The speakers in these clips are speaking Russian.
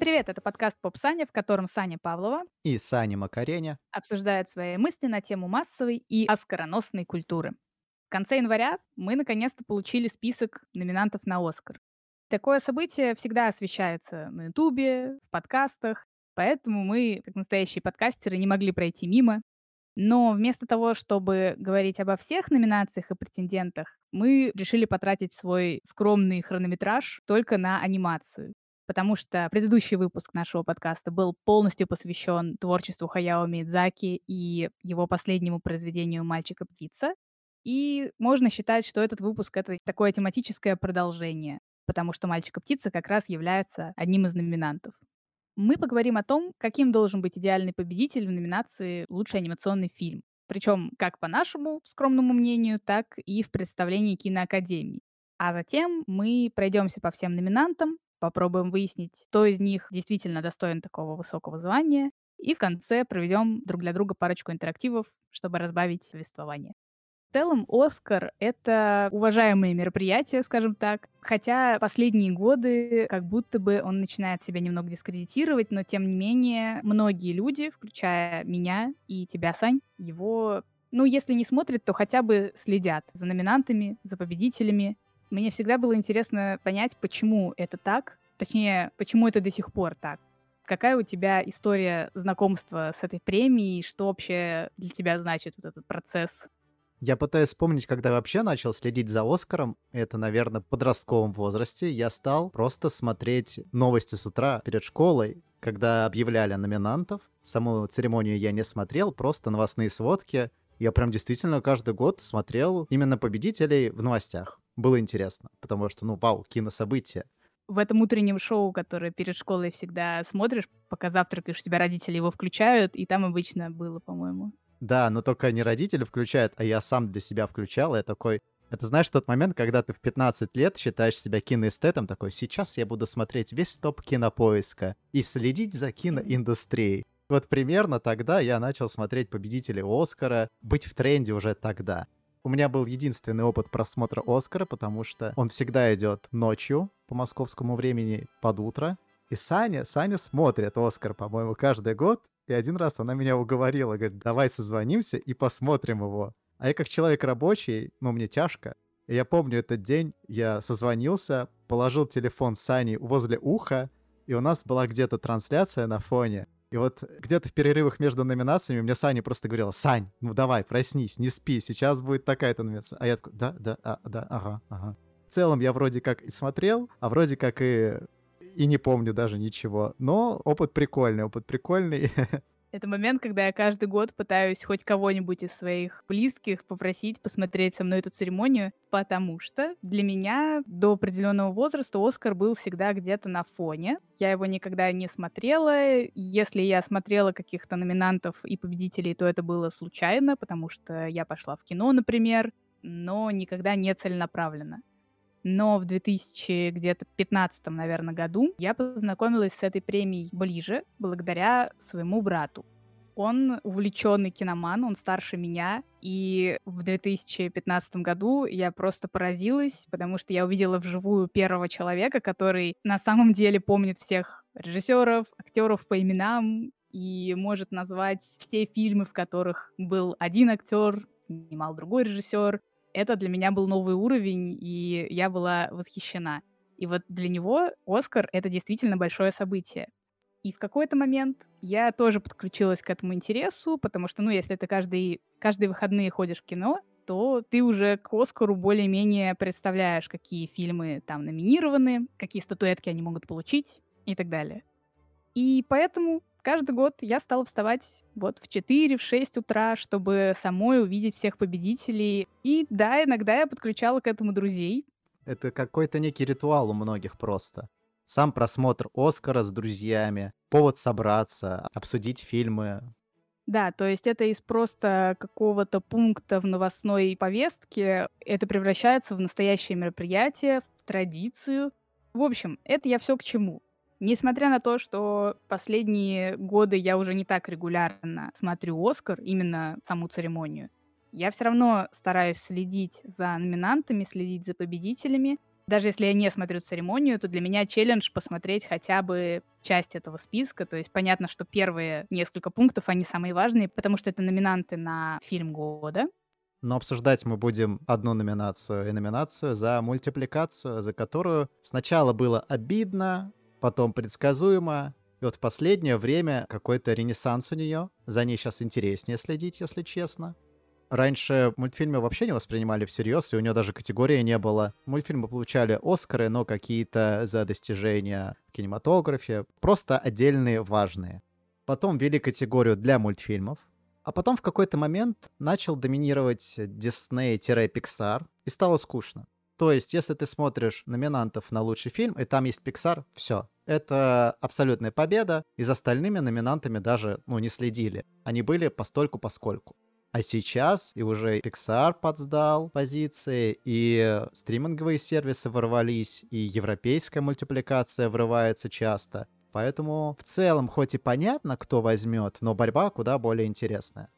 привет! Это подкаст «Поп Саня», в котором Саня Павлова и Саня Макареня обсуждают свои мысли на тему массовой и оскароносной культуры. В конце января мы наконец-то получили список номинантов на «Оскар». Такое событие всегда освещается на Ютубе, в подкастах, поэтому мы, как настоящие подкастеры, не могли пройти мимо. Но вместо того, чтобы говорить обо всех номинациях и претендентах, мы решили потратить свой скромный хронометраж только на анимацию потому что предыдущий выпуск нашего подкаста был полностью посвящен творчеству Хаяо Мидзаки и его последнему произведению «Мальчик и птица». И можно считать, что этот выпуск — это такое тематическое продолжение, потому что «Мальчик и птица» как раз является одним из номинантов. Мы поговорим о том, каким должен быть идеальный победитель в номинации «Лучший анимационный фильм». Причем как по нашему скромному мнению, так и в представлении киноакадемии. А затем мы пройдемся по всем номинантам, попробуем выяснить, кто из них действительно достоин такого высокого звания, и в конце проведем друг для друга парочку интерактивов, чтобы разбавить повествование. В целом, Оскар — это уважаемое мероприятие, скажем так. Хотя последние годы как будто бы он начинает себя немного дискредитировать, но тем не менее многие люди, включая меня и тебя, Сань, его, ну, если не смотрят, то хотя бы следят за номинантами, за победителями. Мне всегда было интересно понять, почему это так, точнее, почему это до сих пор так. Какая у тебя история знакомства с этой премией, что вообще для тебя значит вот этот процесс? Я пытаюсь вспомнить, когда вообще начал следить за Оскаром. Это, наверное, в подростковом возрасте. Я стал просто смотреть новости с утра перед школой, когда объявляли номинантов. Саму церемонию я не смотрел, просто новостные сводки. Я прям действительно каждый год смотрел именно победителей в новостях было интересно, потому что, ну, вау, кинособытие. В этом утреннем шоу, которое перед школой всегда смотришь, пока завтракаешь, тебя родители его включают, и там обычно было, по-моему. Да, но только не родители включают, а я сам для себя включал, и я такой... Это знаешь тот момент, когда ты в 15 лет считаешь себя киноэстетом, такой, сейчас я буду смотреть весь топ кинопоиска и следить за киноиндустрией. Вот примерно тогда я начал смотреть победителей Оскара, быть в тренде уже тогда. У меня был единственный опыт просмотра Оскара, потому что он всегда идет ночью по московскому времени под утро. И Саня, Саня смотрит Оскар, по-моему, каждый год. И один раз она меня уговорила, говорит, давай созвонимся и посмотрим его. А я как человек рабочий, ну, мне тяжко. И я помню этот день, я созвонился, положил телефон Сани возле уха, и у нас была где-то трансляция на фоне. И вот где-то в перерывах между номинациями мне Саня просто говорила, Сань, ну давай, проснись, не спи, сейчас будет такая-то номинация. А я такой, да, да, а, да, ага, ага. В целом я вроде как и смотрел, а вроде как и, и не помню даже ничего. Но опыт прикольный, опыт прикольный. Это момент, когда я каждый год пытаюсь хоть кого-нибудь из своих близких попросить посмотреть со мной эту церемонию, потому что для меня до определенного возраста Оскар был всегда где-то на фоне. Я его никогда не смотрела. Если я смотрела каких-то номинантов и победителей, то это было случайно, потому что я пошла в кино, например, но никогда не целенаправленно. Но в 2015, наверное, году я познакомилась с этой премией ближе благодаря своему брату. Он увлеченный киноман, он старше меня, и в 2015 году я просто поразилась, потому что я увидела вживую первого человека, который на самом деле помнит всех режиссеров, актеров по именам и может назвать все фильмы, в которых был один актер, снимал другой режиссер, это для меня был новый уровень, и я была восхищена. И вот для него Оскар — это действительно большое событие. И в какой-то момент я тоже подключилась к этому интересу, потому что, ну, если ты каждый, каждые выходные ходишь в кино, то ты уже к Оскару более-менее представляешь, какие фильмы там номинированы, какие статуэтки они могут получить и так далее. И поэтому каждый год я стала вставать вот в 4, в 6 утра, чтобы самой увидеть всех победителей. И да, иногда я подключала к этому друзей. Это какой-то некий ритуал у многих просто. Сам просмотр Оскара с друзьями, повод собраться, обсудить фильмы. Да, то есть это из просто какого-то пункта в новостной повестке, это превращается в настоящее мероприятие, в традицию. В общем, это я все к чему. Несмотря на то, что последние годы я уже не так регулярно смотрю Оскар, именно саму церемонию, я все равно стараюсь следить за номинантами, следить за победителями. Даже если я не смотрю церемонию, то для меня челлендж посмотреть хотя бы часть этого списка. То есть понятно, что первые несколько пунктов, они самые важные, потому что это номинанты на фильм года. Но обсуждать мы будем одну номинацию и номинацию за мультипликацию, за которую сначала было обидно, потом предсказуемо, и вот в последнее время какой-то ренессанс у нее. За ней сейчас интереснее следить, если честно. Раньше мультфильмы вообще не воспринимали всерьез, и у нее даже категории не было. Мультфильмы получали Оскары, но какие-то за достижения в кинематографе, просто отдельные важные. Потом ввели категорию для мультфильмов, а потом в какой-то момент начал доминировать Disney-Pixar, и стало скучно. То есть, если ты смотришь номинантов на лучший фильм, и там есть Pixar, все. Это абсолютная победа, и за остальными номинантами даже, ну, не следили. Они были постольку-поскольку. А сейчас и уже Pixar подсдал позиции, и стриминговые сервисы ворвались, и европейская мультипликация врывается часто. Поэтому в целом хоть и понятно, кто возьмет, но борьба куда более интересная.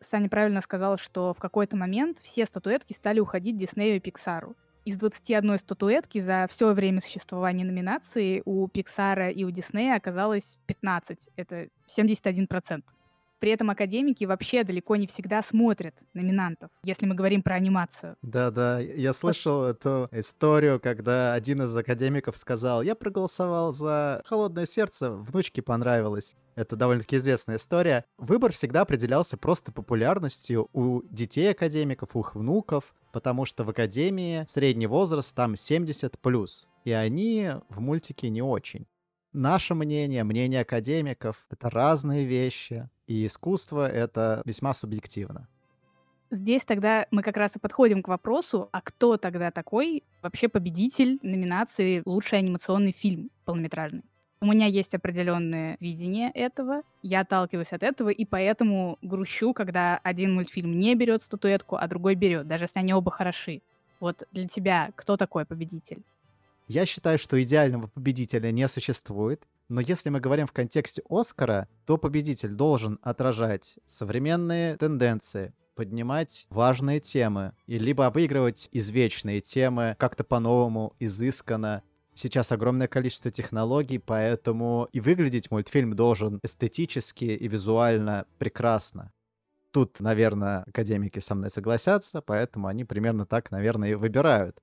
Саня правильно сказал, что в какой-то момент все статуэтки стали уходить Диснею и Пиксару. Из 21 статуэтки за все время существования номинации у Пиксара и у Диснея оказалось 15. Это 71%. При этом академики вообще далеко не всегда смотрят номинантов, если мы говорим про анимацию. Да-да, я слышал эту историю, когда один из академиков сказал, я проголосовал за «Холодное сердце», внучке понравилось. Это довольно-таки известная история. Выбор всегда определялся просто популярностью у детей академиков, у их внуков, потому что в академии средний возраст там 70+, плюс, и они в мультике не очень. Наше мнение, мнение академиков — это разные вещи, и искусство — это весьма субъективно. Здесь тогда мы как раз и подходим к вопросу, а кто тогда такой вообще победитель номинации «Лучший анимационный фильм полнометражный»? У меня есть определенное видение этого, я отталкиваюсь от этого, и поэтому грущу, когда один мультфильм не берет статуэтку, а другой берет, даже если они оба хороши. Вот для тебя кто такой победитель? Я считаю, что идеального победителя не существует, но если мы говорим в контексте Оскара, то победитель должен отражать современные тенденции, поднимать важные темы, и либо обыгрывать извечные темы как-то по-новому, изысканно. Сейчас огромное количество технологий, поэтому и выглядеть мультфильм должен эстетически и визуально прекрасно. Тут, наверное, академики со мной согласятся, поэтому они примерно так, наверное, и выбирают.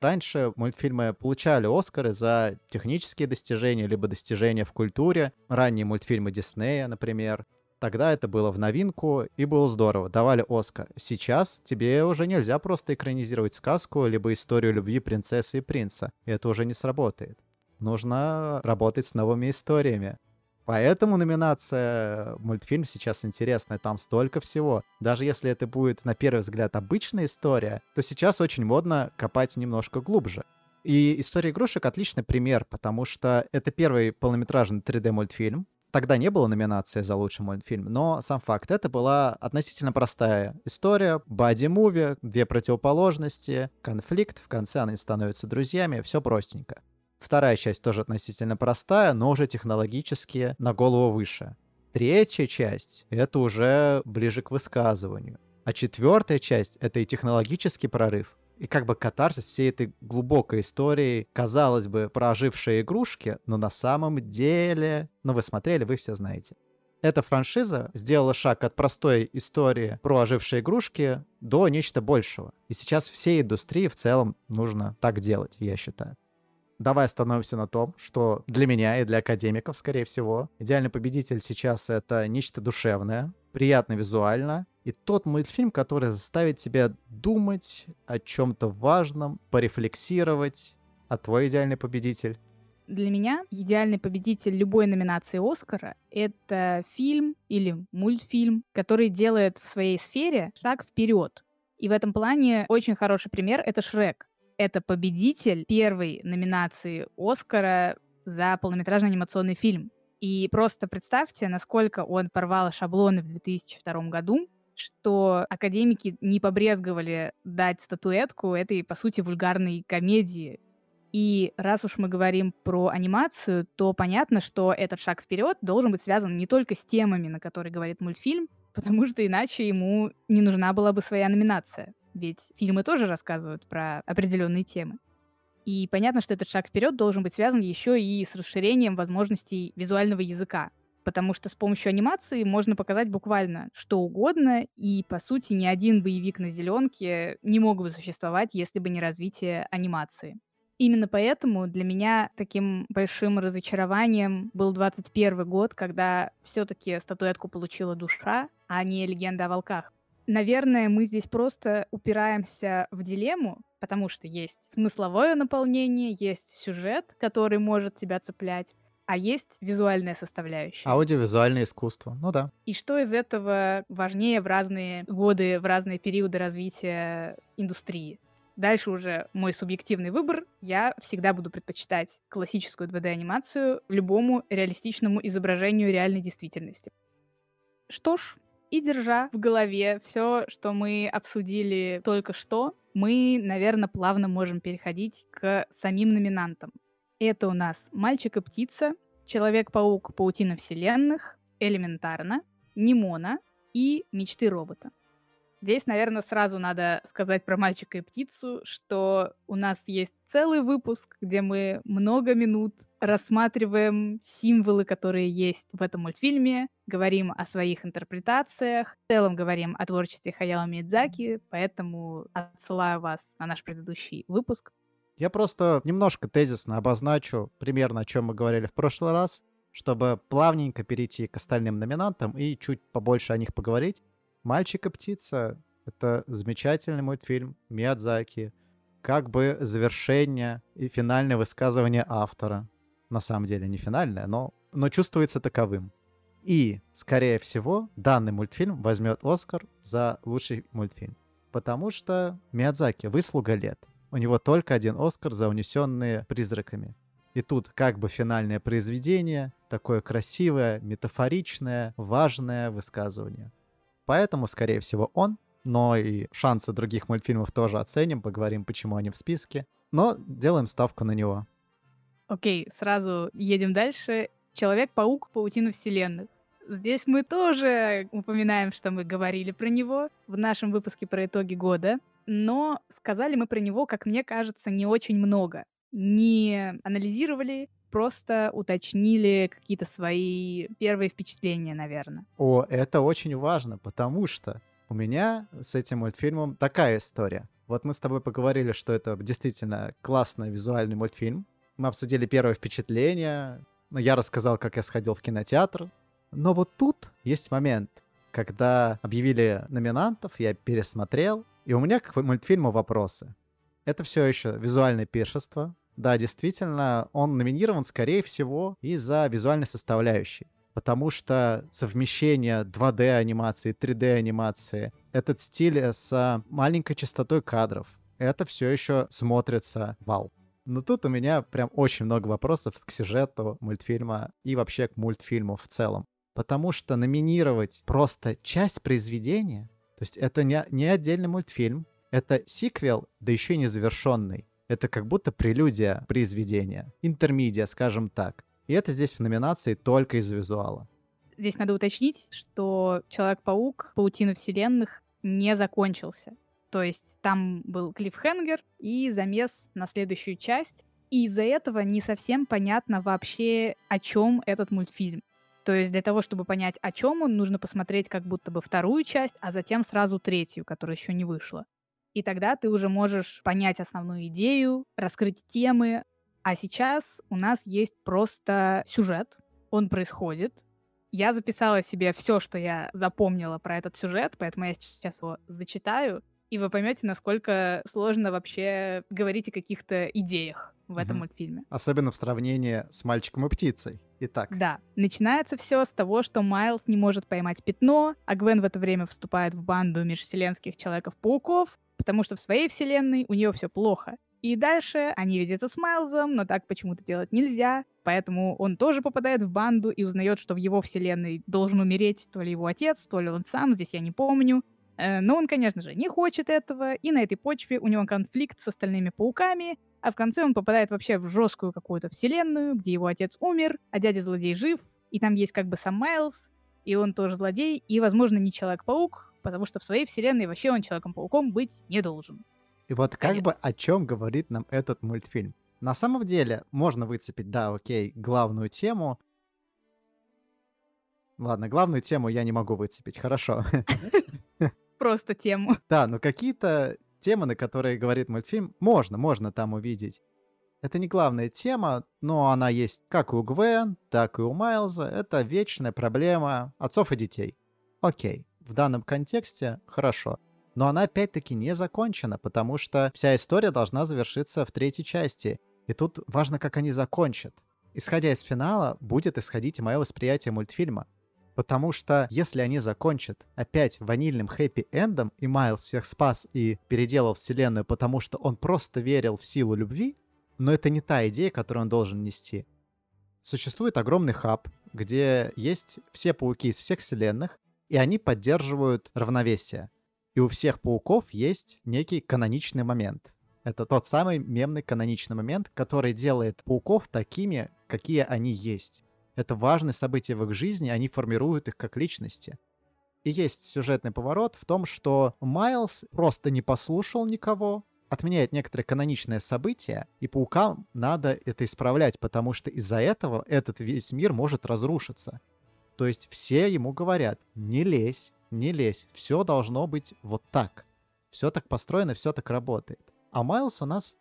Раньше мультфильмы получали Оскары за технические достижения, либо достижения в культуре. Ранние мультфильмы Диснея, например. Тогда это было в новинку и было здорово, давали Оскар. Сейчас тебе уже нельзя просто экранизировать сказку, либо историю любви принцессы и принца. Это уже не сработает. Нужно работать с новыми историями. Поэтому номинация мультфильм сейчас интересная, там столько всего. Даже если это будет, на первый взгляд, обычная история, то сейчас очень модно копать немножко глубже. И «История игрушек» — отличный пример, потому что это первый полнометражный 3D-мультфильм. Тогда не было номинации за лучший мультфильм, но сам факт, это была относительно простая история, боди-муви, две противоположности, конфликт, в конце они становятся друзьями, все простенько. Вторая часть тоже относительно простая, но уже технологически на голову выше. Третья часть — это уже ближе к высказыванию. А четвертая часть — это и технологический прорыв, и как бы катарсис всей этой глубокой истории, казалось бы, про ожившие игрушки, но на самом деле... Ну, вы смотрели, вы все знаете. Эта франшиза сделала шаг от простой истории про ожившие игрушки до нечто большего. И сейчас всей индустрии в целом нужно так делать, я считаю. Давай остановимся на том, что для меня и для академиков, скорее всего, идеальный победитель сейчас это нечто душевное, приятно визуально, и тот мультфильм, который заставит тебя думать о чем-то важном, порефлексировать. А твой идеальный победитель? Для меня идеальный победитель любой номинации Оскара — это фильм или мультфильм, который делает в своей сфере шаг вперед. И в этом плане очень хороший пример — это Шрек это победитель первой номинации Оскара за полнометражный анимационный фильм. И просто представьте, насколько он порвал шаблоны в 2002 году, что академики не побрезговали дать статуэтку этой, по сути, вульгарной комедии. И раз уж мы говорим про анимацию, то понятно, что этот шаг вперед должен быть связан не только с темами, на которые говорит мультфильм, потому что иначе ему не нужна была бы своя номинация ведь фильмы тоже рассказывают про определенные темы. И понятно, что этот шаг вперед должен быть связан еще и с расширением возможностей визуального языка. Потому что с помощью анимации можно показать буквально что угодно, и, по сути, ни один боевик на зеленке не мог бы существовать, если бы не развитие анимации. Именно поэтому для меня таким большим разочарованием был 21 год, когда все-таки статуэтку получила душа, а не легенда о волках. Наверное, мы здесь просто упираемся в дилемму, потому что есть смысловое наполнение, есть сюжет, который может тебя цеплять, а есть визуальная составляющая. Аудиовизуальное искусство, ну да. И что из этого важнее в разные годы, в разные периоды развития индустрии? Дальше уже мой субъективный выбор. Я всегда буду предпочитать классическую 2D-анимацию любому реалистичному изображению реальной действительности. Что ж, и держа в голове все, что мы обсудили только что, мы, наверное, плавно можем переходить к самим номинантам. Это у нас «Мальчик и птица», «Человек-паук. Паутина вселенных», «Элементарно», «Нимона» и «Мечты робота». Здесь, наверное, сразу надо сказать про мальчика и птицу, что у нас есть целый выпуск, где мы много минут рассматриваем символы, которые есть в этом мультфильме, говорим о своих интерпретациях, в целом говорим о творчестве Хаяо Мидзаки, поэтому отсылаю вас на наш предыдущий выпуск. Я просто немножко тезисно обозначу примерно, о чем мы говорили в прошлый раз, чтобы плавненько перейти к остальным номинантам и чуть побольше о них поговорить. «Мальчик и птица» — это замечательный мультфильм Миядзаки, как бы завершение и финальное высказывание автора. На самом деле не финальное, но, но чувствуется таковым. И, скорее всего, данный мультфильм возьмет Оскар за лучший мультфильм. Потому что Миядзаки — выслуга лет. У него только один Оскар за унесенные призраками. И тут как бы финальное произведение, такое красивое, метафоричное, важное высказывание. Поэтому, скорее всего, он, но и шансы других мультфильмов тоже оценим, поговорим, почему они в списке, но делаем ставку на него. Окей, сразу едем дальше. Человек-паук, паутина вселенных. Здесь мы тоже упоминаем, что мы говорили про него в нашем выпуске про итоги года, но сказали мы про него, как мне кажется, не очень много. Не анализировали, просто уточнили какие-то свои первые впечатления, наверное. О, это очень важно, потому что у меня с этим мультфильмом такая история. Вот мы с тобой поговорили, что это действительно классный визуальный мультфильм. Мы обсудили первое впечатление. Я рассказал, как я сходил в кинотеатр. Но вот тут есть момент, когда объявили номинантов, я пересмотрел, и у меня к мультфильму вопросы. Это все еще визуальное пиршество, да, действительно, он номинирован, скорее всего, из-за визуальной составляющей. Потому что совмещение 2D-анимации, 3D-анимации, этот стиль с маленькой частотой кадров, это все еще смотрится вау. Но тут у меня прям очень много вопросов к сюжету мультфильма и вообще к мультфильму в целом. Потому что номинировать просто часть произведения, то есть это не, не отдельный мультфильм, это сиквел, да еще и незавершенный. Это как будто прелюдия произведения. Интермедиа, скажем так. И это здесь в номинации только из визуала. Здесь надо уточнить, что Человек-паук, Паутина вселенных не закончился. То есть там был клиффхенгер и замес на следующую часть. И из-за этого не совсем понятно вообще, о чем этот мультфильм. То есть для того, чтобы понять, о чем он, нужно посмотреть как будто бы вторую часть, а затем сразу третью, которая еще не вышла и тогда ты уже можешь понять основную идею, раскрыть темы. А сейчас у нас есть просто сюжет, он происходит. Я записала себе все, что я запомнила про этот сюжет, поэтому я сейчас его зачитаю, и вы поймете, насколько сложно вообще говорить о каких-то идеях в этом мультфильме. Особенно в сравнении с мальчиком и птицей. Итак. Да. Начинается все с того, что Майлз не может поймать пятно, а Гвен в это время вступает в банду межвселенских Человеков-пауков, потому что в своей вселенной у нее все плохо. И дальше они видятся с Майлзом, но так почему-то делать нельзя. Поэтому он тоже попадает в банду и узнает, что в его вселенной должен умереть то ли его отец, то ли он сам, здесь я не помню. Э, но он, конечно же, не хочет этого, и на этой почве у него конфликт с остальными пауками, а в конце он попадает вообще в жесткую какую-то вселенную, где его отец умер, а дядя-злодей жив, и там есть как бы сам Майлз, и он тоже злодей, и, возможно, не Человек-паук, потому что в своей вселенной вообще он Человеком-пауком быть не должен. И вот как Конец. бы о чем говорит нам этот мультфильм? На самом деле, можно выцепить, да, окей, главную тему. Ладно, главную тему я не могу выцепить, хорошо. Просто тему. Да, но какие-то темы, на которые говорит мультфильм, можно, можно там увидеть. Это не главная тема, но она есть как у Гвен, так и у Майлза. Это вечная проблема отцов и детей. Окей, в данном контексте хорошо. Но она опять-таки не закончена, потому что вся история должна завершиться в третьей части. И тут важно, как они закончат. Исходя из финала, будет исходить мое восприятие мультфильма. Потому что если они закончат опять ванильным хэппи-эндом, и Майлз всех спас и переделал вселенную, потому что он просто верил в силу любви, но это не та идея, которую он должен нести. Существует огромный хаб, где есть все пауки из всех вселенных, и они поддерживают равновесие. И у всех пауков есть некий каноничный момент. Это тот самый мемный каноничный момент, который делает пауков такими, какие они есть. Это важное событие в их жизни, они формируют их как личности. И есть сюжетный поворот в том, что Майлз просто не послушал никого, отменяет некоторые каноничные события, и паукам надо это исправлять, потому что из-за этого этот весь мир может разрушиться. То есть все ему говорят, не лезь, не лезь, все должно быть вот так. Все так построено, все так работает. А Майлз у нас,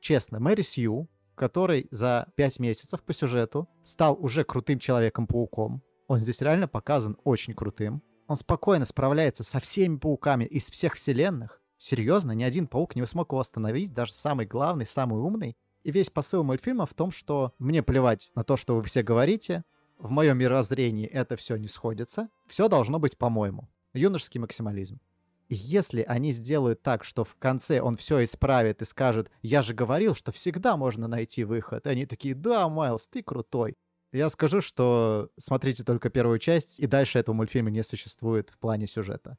честно, Мэри Сью, который за пять месяцев по сюжету стал уже крутым Человеком-пауком. Он здесь реально показан очень крутым. Он спокойно справляется со всеми пауками из всех вселенных. Серьезно, ни один паук не смог его остановить, даже самый главный, самый умный. И весь посыл мультфильма в том, что мне плевать на то, что вы все говорите, в моем мирозрении это все не сходится, все должно быть по-моему. Юношеский максимализм. Если они сделают так, что в конце он все исправит и скажет, я же говорил, что всегда можно найти выход, они такие, да, Майлз, ты крутой. Я скажу, что смотрите только первую часть, и дальше этого мультфильма не существует в плане сюжета.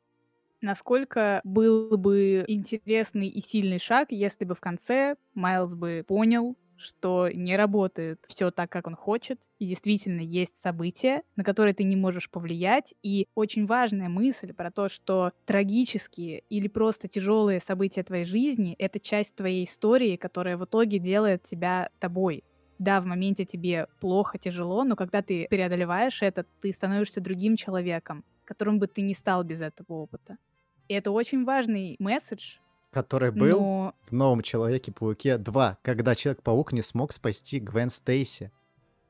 Насколько был бы интересный и сильный шаг, если бы в конце Майлз бы понял, что не работает все так, как он хочет, и действительно есть события, на которые ты не можешь повлиять. И очень важная мысль про то, что трагические или просто тяжелые события твоей жизни — это часть твоей истории, которая в итоге делает тебя тобой. Да, в моменте тебе плохо, тяжело, но когда ты преодолеваешь это, ты становишься другим человеком, которым бы ты не стал без этого опыта. И это очень важный месседж, Который был но в новом Человеке-пауке 2, когда Человек-паук не смог спасти Гвен Стейси.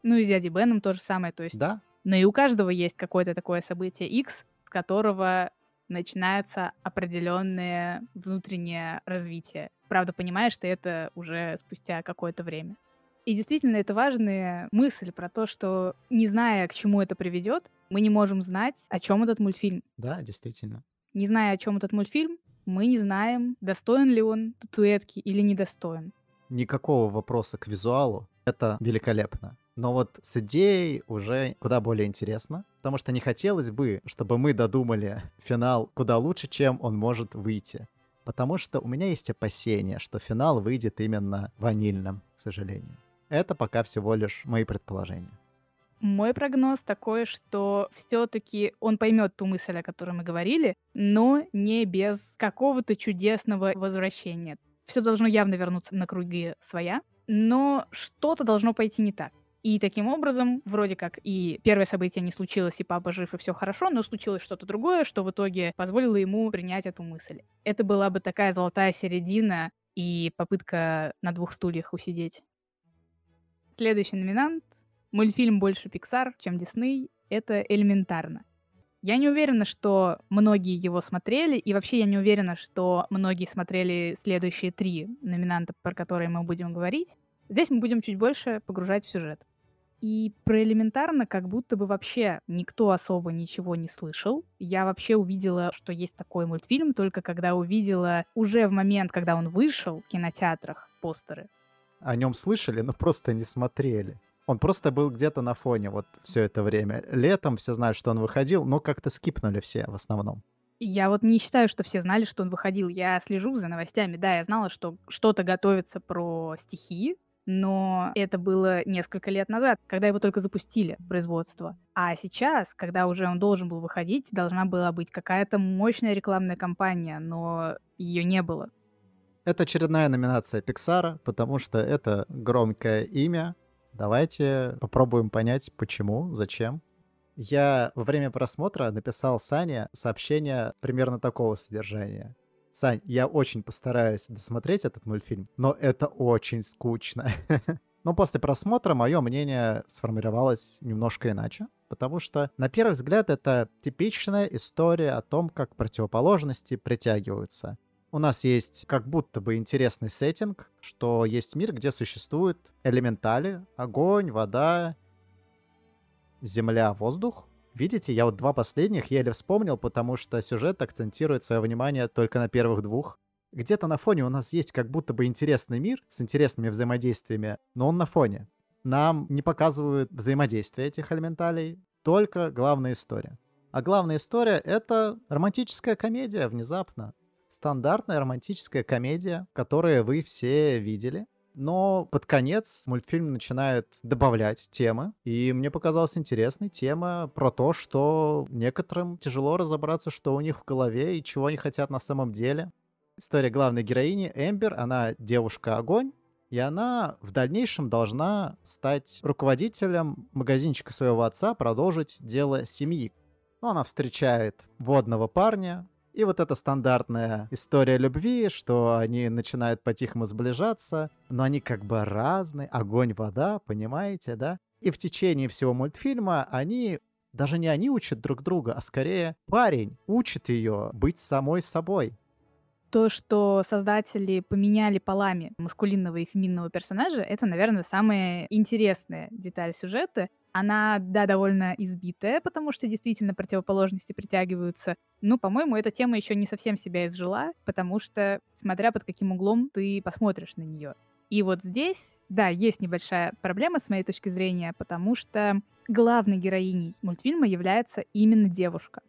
ну и с дядей Беном то же самое. То есть Да? Но и у каждого есть какое-то такое событие X, с которого начинается определенное внутреннее развитие. Правда, понимаешь ты это уже спустя какое-то время. И действительно, это важная мысль про то, что не зная, к чему это приведет, мы не можем знать, о чем этот мультфильм. Да, действительно. Не зная, о чем этот мультфильм, мы не знаем, достоин ли он татуэтки или недостоин. Никакого вопроса к визуалу. Это великолепно. Но вот с идеей уже куда более интересно, потому что не хотелось бы, чтобы мы додумали финал куда лучше, чем он может выйти. Потому что у меня есть опасения, что финал выйдет именно ванильным, к сожалению. Это пока всего лишь мои предположения. Мой прогноз такой, что все-таки он поймет ту мысль, о которой мы говорили, но не без какого-то чудесного возвращения. Все должно явно вернуться на круги своя, но что-то должно пойти не так. И таким образом, вроде как и первое событие не случилось, и папа жив, и все хорошо, но случилось что-то другое, что в итоге позволило ему принять эту мысль. Это была бы такая золотая середина и попытка на двух стульях усидеть. Следующий номинант мультфильм больше Pixar, чем Disney, это элементарно. Я не уверена, что многие его смотрели, и вообще я не уверена, что многие смотрели следующие три номинанта, про которые мы будем говорить. Здесь мы будем чуть больше погружать в сюжет. И про элементарно как будто бы вообще никто особо ничего не слышал. Я вообще увидела, что есть такой мультфильм, только когда увидела уже в момент, когда он вышел в кинотеатрах постеры. О нем слышали, но просто не смотрели. Он просто был где-то на фоне вот все это время. Летом все знают, что он выходил, но как-то скипнули все в основном. Я вот не считаю, что все знали, что он выходил. Я слежу за новостями. Да, я знала, что что-то готовится про стихи, но это было несколько лет назад, когда его только запустили в производство. А сейчас, когда уже он должен был выходить, должна была быть какая-то мощная рекламная кампания, но ее не было. Это очередная номинация Пиксара, потому что это громкое имя. Давайте попробуем понять, почему, зачем. Я во время просмотра написал Сане сообщение примерно такого содержания. Сань, я очень постараюсь досмотреть этот мультфильм, но это очень скучно. Но после просмотра мое мнение сформировалось немножко иначе, потому что, на первый взгляд, это типичная история о том, как противоположности притягиваются. У нас есть как будто бы интересный сеттинг, что есть мир, где существуют элементали, огонь, вода, земля, воздух. Видите, я вот два последних еле вспомнил, потому что сюжет акцентирует свое внимание только на первых двух. Где-то на фоне у нас есть как будто бы интересный мир с интересными взаимодействиями, но он на фоне. Нам не показывают взаимодействие этих элементалей, только главная история. А главная история — это романтическая комедия внезапно. Стандартная романтическая комедия, которую вы все видели. Но под конец мультфильм начинает добавлять темы, и мне показалась интересной тема про то, что некоторым тяжело разобраться, что у них в голове и чего они хотят на самом деле. История главной героини Эмбер, она девушка-огонь, и она в дальнейшем должна стать руководителем магазинчика своего отца, продолжить дело семьи. Но она встречает водного парня, и вот эта стандартная история любви, что они начинают по-тихому сближаться, но они как бы разные, огонь, вода, понимаете, да? И в течение всего мультфильма они даже не они учат друг друга, а скорее парень учит ее быть самой собой. То, что создатели поменяли полами маскулинного и феминного персонажа, это, наверное, самая интересная деталь сюжета. Она, да, довольно избитая, потому что действительно противоположности притягиваются. Ну, по-моему, эта тема еще не совсем себя изжила, потому что, смотря под каким углом ты посмотришь на нее. И вот здесь, да, есть небольшая проблема с моей точки зрения, потому что главной героиней мультфильма является именно девушка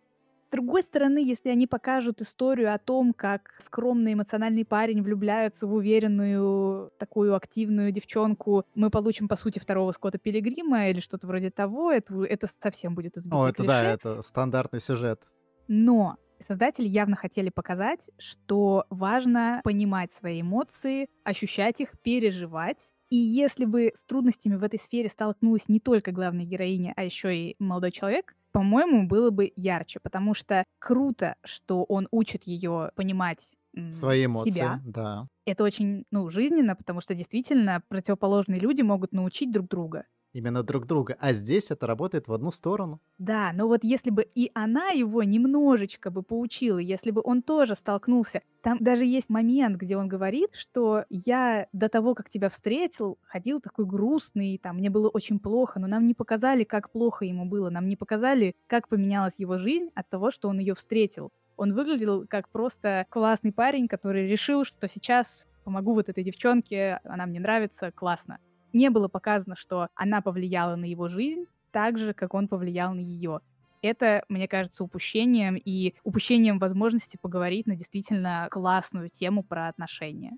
другой стороны, если они покажут историю о том, как скромный эмоциональный парень влюбляется в уверенную, такую активную девчонку, мы получим, по сути, второго Скотта Пилигрима или что-то вроде того, это, это совсем будет избитое О, это клише. да, это стандартный сюжет. Но создатели явно хотели показать, что важно понимать свои эмоции, ощущать их, переживать, и если бы с трудностями в этой сфере столкнулась не только главная героиня, а еще и молодой человек, по-моему, было бы ярче, потому что круто, что он учит ее понимать свои эмоции, себя. да. Это очень, ну, жизненно, потому что действительно противоположные люди могут научить друг друга именно друг друга. А здесь это работает в одну сторону. Да, но вот если бы и она его немножечко бы поучила, если бы он тоже столкнулся, там даже есть момент, где он говорит, что я до того, как тебя встретил, ходил такой грустный, там мне было очень плохо, но нам не показали, как плохо ему было, нам не показали, как поменялась его жизнь от того, что он ее встретил. Он выглядел как просто классный парень, который решил, что сейчас помогу вот этой девчонке, она мне нравится, классно не было показано, что она повлияла на его жизнь так же, как он повлиял на ее. Это, мне кажется, упущением и упущением возможности поговорить на действительно классную тему про отношения.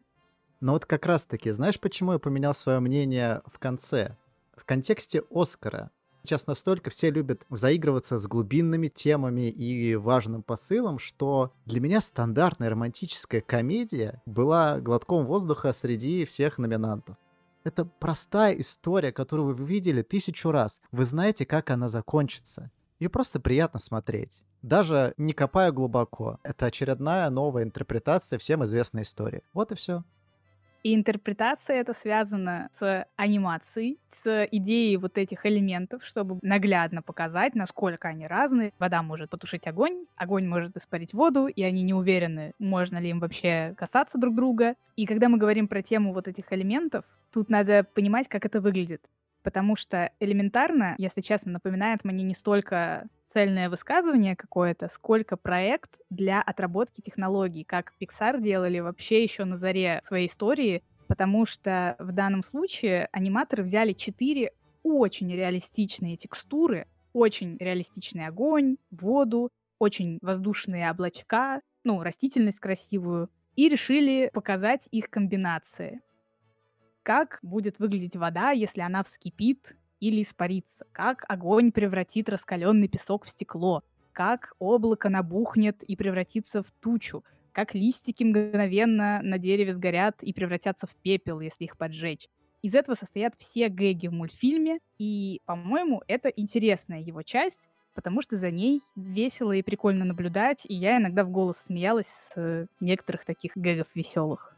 Но вот как раз-таки, знаешь, почему я поменял свое мнение в конце? В контексте Оскара. Сейчас настолько все любят заигрываться с глубинными темами и важным посылом, что для меня стандартная романтическая комедия была глотком воздуха среди всех номинантов. Это простая история, которую вы видели тысячу раз. Вы знаете, как она закончится. Ее просто приятно смотреть. Даже не копая глубоко. Это очередная новая интерпретация всем известной истории. Вот и все. И интерпретация это связана с анимацией, с идеей вот этих элементов, чтобы наглядно показать, насколько они разные. Вода может потушить огонь, огонь может испарить воду, и они не уверены, можно ли им вообще касаться друг друга. И когда мы говорим про тему вот этих элементов, тут надо понимать, как это выглядит. Потому что элементарно, если честно, напоминает мне не столько цельное высказывание какое-то, сколько проект для отработки технологий, как Pixar делали вообще еще на заре своей истории, потому что в данном случае аниматоры взяли четыре очень реалистичные текстуры, очень реалистичный огонь, воду, очень воздушные облачка, ну, растительность красивую, и решили показать их комбинации. Как будет выглядеть вода, если она вскипит или испарится, как огонь превратит раскаленный песок в стекло, как облако набухнет и превратится в тучу. как листики мгновенно на дереве сгорят и превратятся в пепел, если их поджечь. Из этого состоят все гэги в мультфильме, и, по-моему, это интересная его часть, потому что за ней весело и прикольно наблюдать, и я иногда в голос смеялась с некоторых таких гэгов веселых.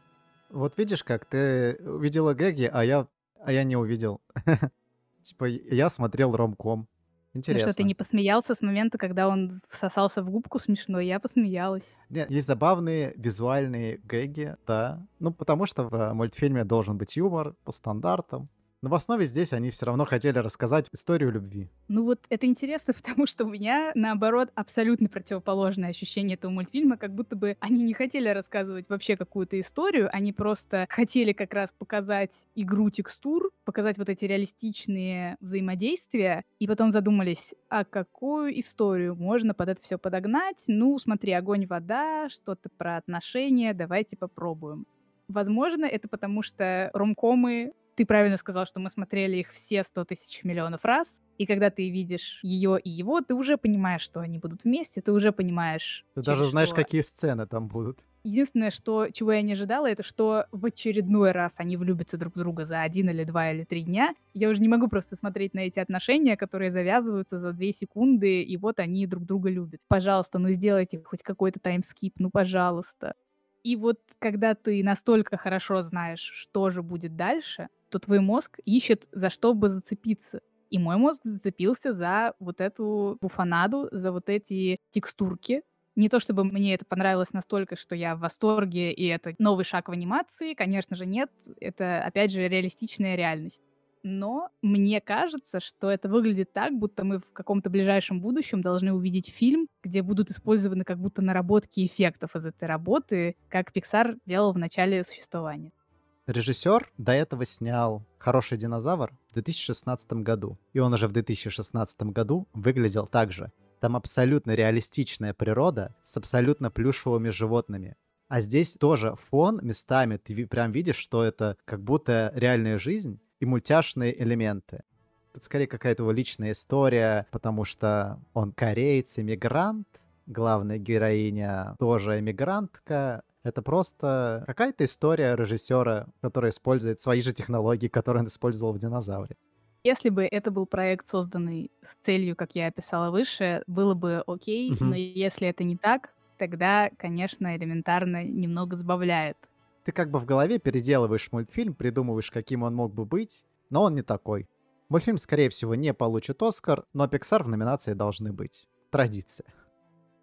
Вот видишь, как ты увидела гэги, а я, а я не увидел. Типа, я смотрел ромком. Интересно. Ну что, ты не посмеялся с момента, когда он всосался в губку смешно? Я посмеялась. Нет, есть забавные визуальные гэги, да. Ну, потому что в мультфильме должен быть юмор по стандартам. Но в основе здесь они все равно хотели рассказать историю любви. Ну вот это интересно, потому что у меня, наоборот, абсолютно противоположное ощущение этого мультфильма, как будто бы они не хотели рассказывать вообще какую-то историю, они просто хотели как раз показать игру текстур, показать вот эти реалистичные взаимодействия, и потом задумались, а какую историю можно под это все подогнать? Ну, смотри, огонь, вода, что-то про отношения, давайте попробуем. Возможно, это потому что ромкомы ты правильно сказал, что мы смотрели их все 100 тысяч миллионов раз, и когда ты видишь ее и его, ты уже понимаешь, что они будут вместе, ты уже понимаешь... Ты даже знаешь, что... какие сцены там будут. Единственное, что, чего я не ожидала, это что в очередной раз они влюбятся друг в друга за один или два или три дня. Я уже не могу просто смотреть на эти отношения, которые завязываются за две секунды, и вот они друг друга любят. Пожалуйста, ну сделайте хоть какой-то таймскип, ну пожалуйста. И вот когда ты настолько хорошо знаешь, что же будет дальше, то твой мозг ищет, за что бы зацепиться. И мой мозг зацепился за вот эту буфанаду, за вот эти текстурки. Не то чтобы мне это понравилось настолько, что я в восторге, и это новый шаг в анимации, конечно же, нет. Это, опять же, реалистичная реальность. Но мне кажется, что это выглядит так, будто мы в каком-то ближайшем будущем должны увидеть фильм, где будут использованы как будто наработки эффектов из этой работы, как Pixar делал в начале существования. Режиссер до этого снял «Хороший динозавр» в 2016 году. И он уже в 2016 году выглядел так же. Там абсолютно реалистичная природа с абсолютно плюшевыми животными. А здесь тоже фон местами, ты прям видишь, что это как будто реальная жизнь и мультяшные элементы. Тут скорее какая-то его личная история, потому что он кореец, иммигрант, главная героиня тоже иммигрантка, это просто какая-то история режиссера, который использует свои же технологии, которые он использовал в «Динозавре». Если бы это был проект, созданный с целью, как я описала выше, было бы окей, угу. но если это не так, тогда, конечно, элементарно немного сбавляет. Ты как бы в голове переделываешь мультфильм, придумываешь, каким он мог бы быть, но он не такой. Мультфильм, скорее всего, не получит Оскар, но Pixar в номинации должны быть. Традиция.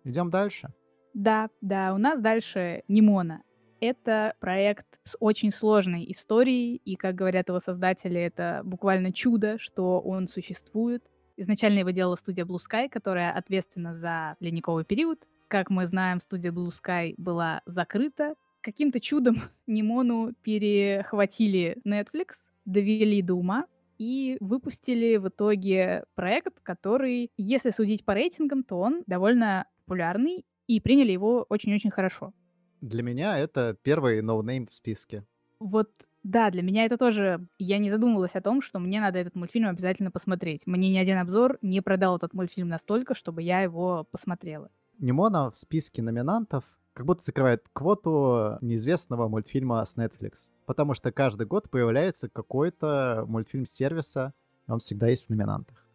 Идем дальше. Да, да, у нас дальше Нимона. Это проект с очень сложной историей, и, как говорят его создатели, это буквально чудо, что он существует. Изначально его делала студия Blue Sky, которая ответственна за ледниковый период. Как мы знаем, студия Blue Sky была закрыта. Каким-то чудом Нимону перехватили Netflix, довели до ума, и выпустили в итоге проект, который, если судить по рейтингам, то он довольно популярный и приняли его очень-очень хорошо. Для меня это первый no-name в списке. Вот да, для меня это тоже... Я не задумывалась о том, что мне надо этот мультфильм обязательно посмотреть. Мне ни один обзор не продал этот мультфильм настолько, чтобы я его посмотрела. Немона в списке номинантов как будто закрывает квоту неизвестного мультфильма с Netflix. Потому что каждый год появляется какой-то мультфильм сервиса, он всегда есть в номинантах.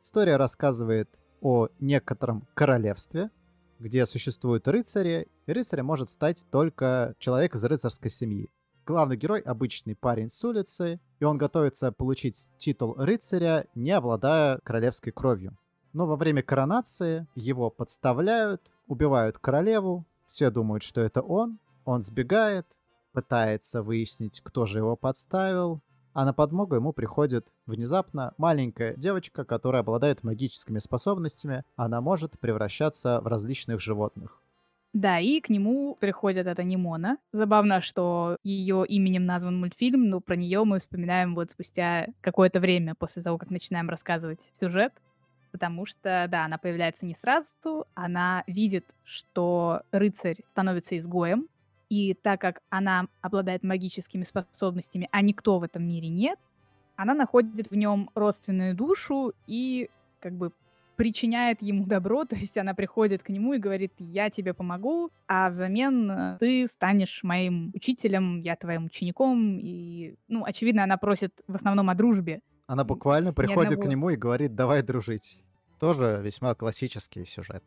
История рассказывает о некотором королевстве, где существуют рыцари, и рыцарем может стать только человек из рыцарской семьи. Главный герой — обычный парень с улицы, и он готовится получить титул рыцаря, не обладая королевской кровью. Но во время коронации его подставляют, убивают королеву, все думают, что это он, он сбегает, пытается выяснить, кто же его подставил, а на подмогу ему приходит внезапно маленькая девочка, которая обладает магическими способностями. Она может превращаться в различных животных. Да, и к нему приходит эта Нимона. Забавно, что ее именем назван мультфильм, но про нее мы вспоминаем вот спустя какое-то время после того, как начинаем рассказывать сюжет. Потому что, да, она появляется не сразу, она видит, что рыцарь становится изгоем, и так как она обладает магическими способностями, а никто в этом мире нет, она находит в нем родственную душу и как бы причиняет ему добро, то есть она приходит к нему и говорит, я тебе помогу, а взамен э, ты станешь моим учителем, я твоим учеником, и, ну, очевидно, она просит в основном о дружбе. Она буквально приходит одного... к нему и говорит, давай дружить. Тоже весьма классический сюжет.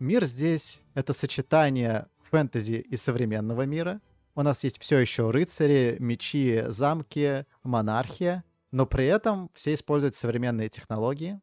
Мир здесь — это сочетание фэнтези и современного мира. У нас есть все еще рыцари, мечи, замки, монархия, но при этом все используют современные технологии.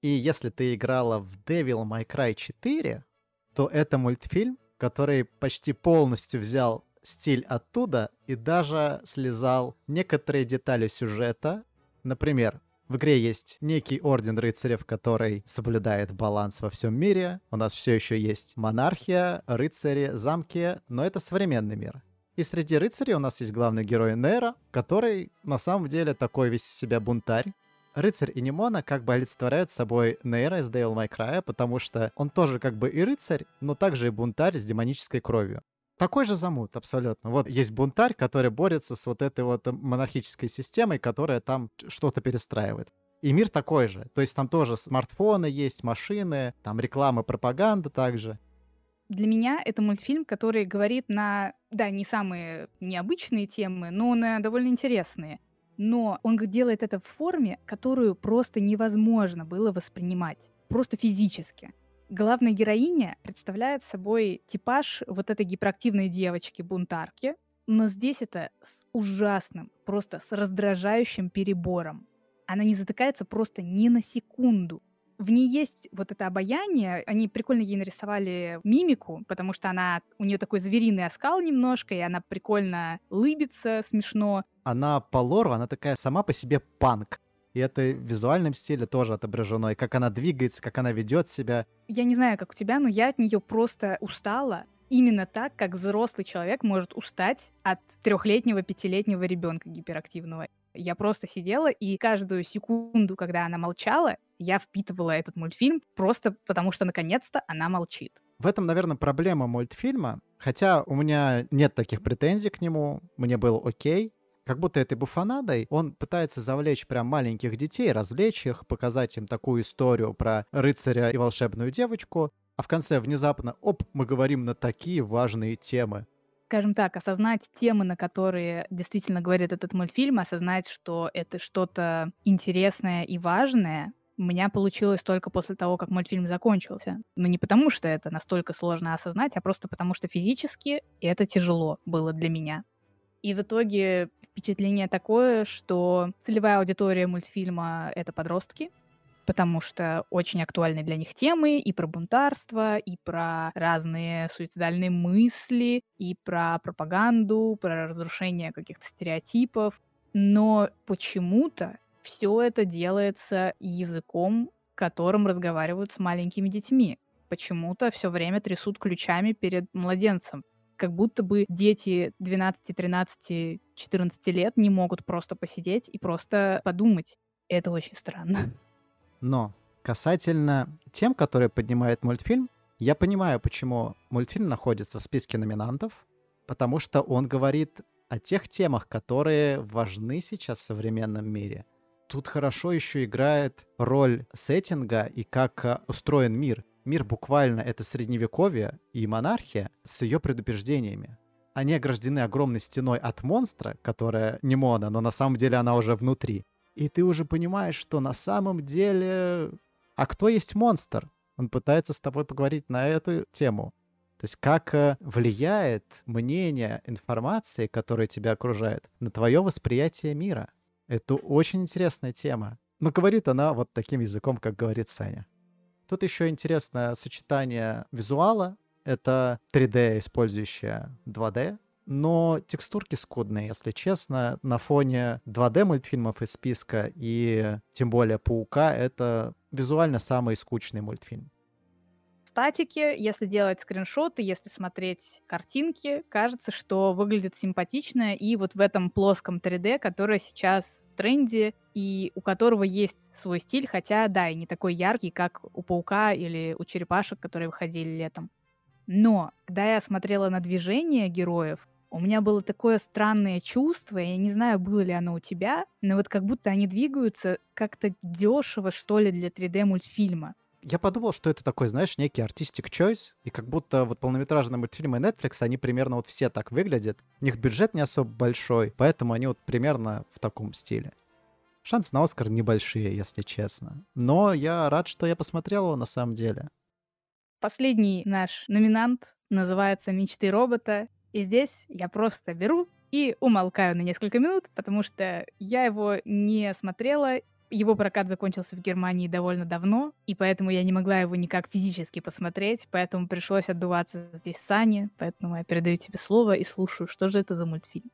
И если ты играла в Devil May Cry 4, то это мультфильм, который почти полностью взял стиль оттуда и даже слезал некоторые детали сюжета. Например, в игре есть некий орден рыцарев, который соблюдает баланс во всем мире. У нас все еще есть монархия, рыцари, замки, но это современный мир. И среди рыцарей у нас есть главный герой Нейра, который на самом деле такой весь себя бунтарь. Рыцарь и Немона как бы олицетворяют собой Нейра из May Cry, потому что он тоже как бы и рыцарь, но также и бунтарь с демонической кровью. Такой же замут, абсолютно. Вот есть бунтарь, который борется с вот этой вот монархической системой, которая там что-то перестраивает. И мир такой же. То есть там тоже смартфоны есть, машины, там реклама, пропаганда также. Для меня это мультфильм, который говорит на, да, не самые необычные темы, но на довольно интересные. Но он делает это в форме, которую просто невозможно было воспринимать. Просто физически. Главная героиня представляет собой типаж вот этой гиперактивной девочки-бунтарки, но здесь это с ужасным, просто с раздражающим перебором. Она не затыкается просто ни на секунду. В ней есть вот это обаяние. Они прикольно ей нарисовали мимику, потому что она у нее такой звериный оскал немножко, и она прикольно лыбится, смешно. Она по лору, она такая сама по себе панк. И это в визуальном стиле тоже отображено, и как она двигается, как она ведет себя. Я не знаю, как у тебя, но я от нее просто устала. Именно так, как взрослый человек может устать от трехлетнего, пятилетнего ребенка гиперактивного. Я просто сидела, и каждую секунду, когда она молчала, я впитывала этот мультфильм просто потому, что наконец-то она молчит. В этом, наверное, проблема мультфильма. Хотя у меня нет таких претензий к нему, мне было окей как будто этой буфанадой он пытается завлечь прям маленьких детей, развлечь их, показать им такую историю про рыцаря и волшебную девочку, а в конце внезапно, оп, мы говорим на такие важные темы. Скажем так, осознать темы, на которые действительно говорит этот мультфильм, осознать, что это что-то интересное и важное, у меня получилось только после того, как мультфильм закончился. Но не потому, что это настолько сложно осознать, а просто потому, что физически это тяжело было для меня. И в итоге впечатление такое, что целевая аудитория мультфильма — это подростки, потому что очень актуальны для них темы и про бунтарство, и про разные суицидальные мысли, и про пропаганду, про разрушение каких-то стереотипов. Но почему-то все это делается языком, которым разговаривают с маленькими детьми. Почему-то все время трясут ключами перед младенцем как будто бы дети 12, 13, 14 лет не могут просто посидеть и просто подумать. Это очень странно. Но касательно тем, которые поднимает мультфильм, я понимаю, почему мультфильм находится в списке номинантов, потому что он говорит о тех темах, которые важны сейчас в современном мире. Тут хорошо еще играет роль сеттинга и как э, устроен мир. Мир буквально это средневековье и монархия с ее предупреждениями. Они ограждены огромной стеной от монстра, которая не Мона, но на самом деле она уже внутри. И ты уже понимаешь, что на самом деле... А кто есть монстр? Он пытается с тобой поговорить на эту тему. То есть как э, влияет мнение информации, которая тебя окружает, на твое восприятие мира. Это очень интересная тема. Но говорит она вот таким языком, как говорит Саня. Тут еще интересное сочетание визуала. Это 3D, использующее 2D, но текстурки скудные, если честно. На фоне 2D мультфильмов из списка и тем более Паука это визуально самый скучный мультфильм статике, если делать скриншоты, если смотреть картинки, кажется, что выглядит симпатично и вот в этом плоском 3D, который сейчас в тренде и у которого есть свой стиль, хотя, да, и не такой яркий, как у Паука или у Черепашек, которые выходили летом. Но, когда я смотрела на движение героев, у меня было такое странное чувство, я не знаю, было ли оно у тебя, но вот как будто они двигаются как-то дешево, что ли, для 3D-мультфильма. Я подумал, что это такой, знаешь, некий артистик choice, и как будто вот полнометражные мультфильмы Netflix, они примерно вот все так выглядят. У них бюджет не особо большой, поэтому они вот примерно в таком стиле. Шансы на Оскар небольшие, если честно. Но я рад, что я посмотрел его на самом деле. Последний наш номинант называется «Мечты робота». И здесь я просто беру и умолкаю на несколько минут, потому что я его не смотрела. Его прокат закончился в Германии довольно давно, и поэтому я не могла его никак физически посмотреть, поэтому пришлось отдуваться здесь Сане, поэтому я передаю тебе слово и слушаю, что же это за мультфильм.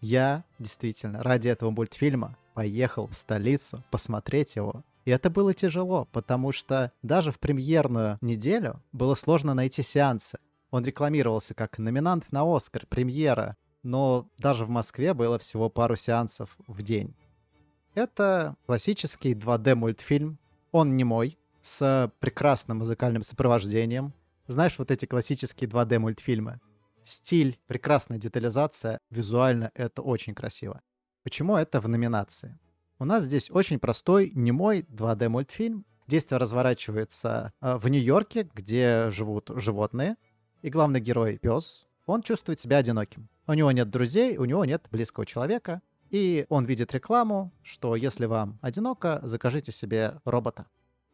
Я действительно ради этого мультфильма поехал в столицу посмотреть его. И это было тяжело, потому что даже в премьерную неделю было сложно найти сеансы. Он рекламировался как номинант на Оскар, премьера, но даже в Москве было всего пару сеансов в день. Это классический 2D-мультфильм. Он не мой, с прекрасным музыкальным сопровождением. Знаешь, вот эти классические 2D-мультфильмы. Стиль, прекрасная детализация, визуально это очень красиво. Почему это в номинации? У нас здесь очень простой, немой 2D-мультфильм. Действие разворачивается э, в Нью-Йорке, где живут животные. И главный герой, пес, он чувствует себя одиноким. У него нет друзей, у него нет близкого человека. И он видит рекламу, что если вам одиноко, закажите себе робота.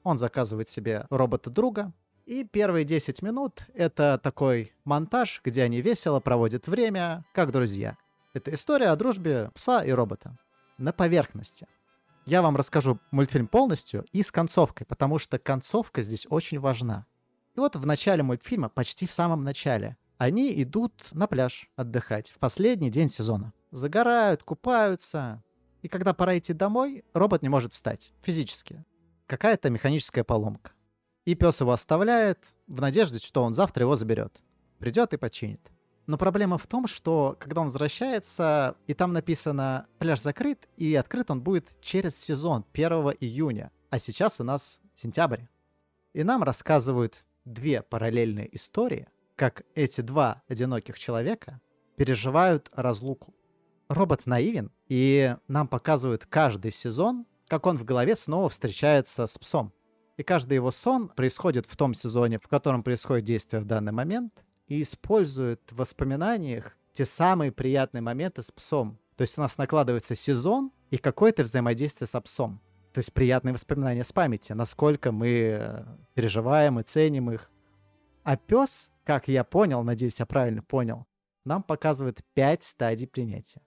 Он заказывает себе робота-друга, и первые 10 минут — это такой монтаж, где они весело проводят время, как друзья. Это история о дружбе пса и робота. На поверхности. Я вам расскажу мультфильм полностью и с концовкой, потому что концовка здесь очень важна. И вот в начале мультфильма, почти в самом начале, они идут на пляж отдыхать в последний день сезона. Загорают, купаются. И когда пора идти домой, робот не может встать физически. Какая-то механическая поломка. И пес его оставляет в надежде, что он завтра его заберет. Придет и починит. Но проблема в том, что когда он возвращается, и там написано «пляж закрыт», и открыт он будет через сезон 1 июня. А сейчас у нас сентябрь. И нам рассказывают две параллельные истории, как эти два одиноких человека переживают разлуку. Робот наивен, и нам показывают каждый сезон, как он в голове снова встречается с псом. И каждый его сон происходит в том сезоне, в котором происходит действие в данный момент, и использует в воспоминаниях те самые приятные моменты с псом. То есть у нас накладывается сезон и какое-то взаимодействие с псом. То есть приятные воспоминания с памяти, насколько мы э, переживаем и ценим их. А пес, как я понял, надеюсь, я правильно понял, нам показывает пять стадий принятия.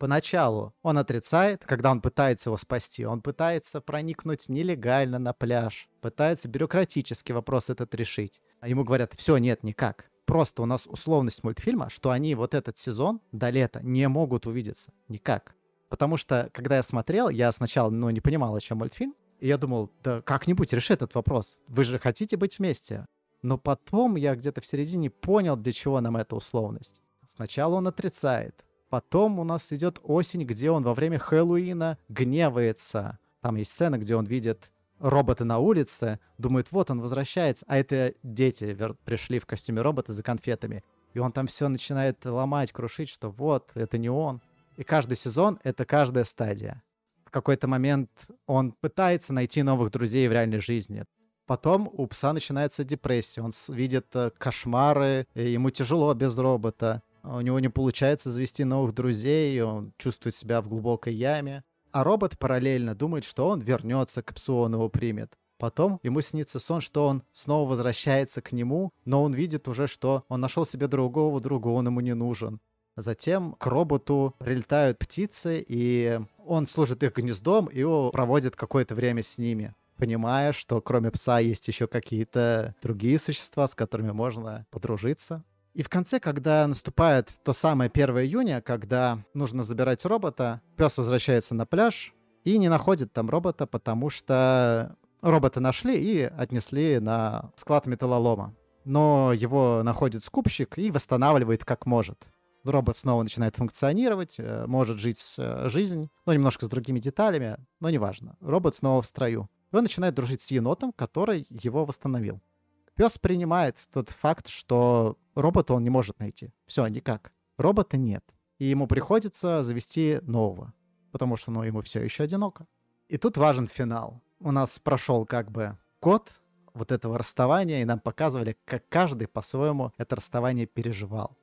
Поначалу он отрицает, когда он пытается его спасти. Он пытается проникнуть нелегально на пляж, пытается бюрократический вопрос этот решить. А ему говорят, все, нет, никак. Просто у нас условность мультфильма, что они вот этот сезон до лета не могут увидеться. Никак. Потому что, когда я смотрел, я сначала, ну, не понимал, о чем мультфильм. И я думал, да как-нибудь реши этот вопрос. Вы же хотите быть вместе. Но потом я где-то в середине понял, для чего нам эта условность. Сначала он отрицает, Потом у нас идет осень, где он во время Хэллоуина гневается. Там есть сцена, где он видит робота на улице, думает, вот он возвращается, а это дети пришли в костюме робота за конфетами. И он там все начинает ломать, крушить, что вот, это не он. И каждый сезон — это каждая стадия. В какой-то момент он пытается найти новых друзей в реальной жизни. Потом у пса начинается депрессия, он видит э, кошмары, ему тяжело без робота. А у него не получается завести новых друзей, он чувствует себя в глубокой яме. А робот параллельно думает, что он вернется к псу, он его примет. Потом ему снится сон, что он снова возвращается к нему, но он видит уже, что он нашел себе другого друга, он ему не нужен. Затем к роботу прилетают птицы, и он служит их гнездом и проводит какое-то время с ними понимая, что кроме пса есть еще какие-то другие существа, с которыми можно подружиться. И в конце, когда наступает то самое 1 июня, когда нужно забирать робота, пес возвращается на пляж и не находит там робота, потому что робота нашли и отнесли на склад металлолома. Но его находит скупщик и восстанавливает как может. Робот снова начинает функционировать, э, может жить э, жизнь, но немножко с другими деталями, но неважно. Робот снова в строю. И он начинает дружить с енотом, который его восстановил. Пес принимает тот факт, что робота он не может найти. Все, никак. Робота нет. И ему приходится завести нового, потому что ну, ему все еще одиноко. И тут важен финал. У нас прошел как бы год, вот этого расставания, и нам показывали, как каждый по-своему это расставание переживал.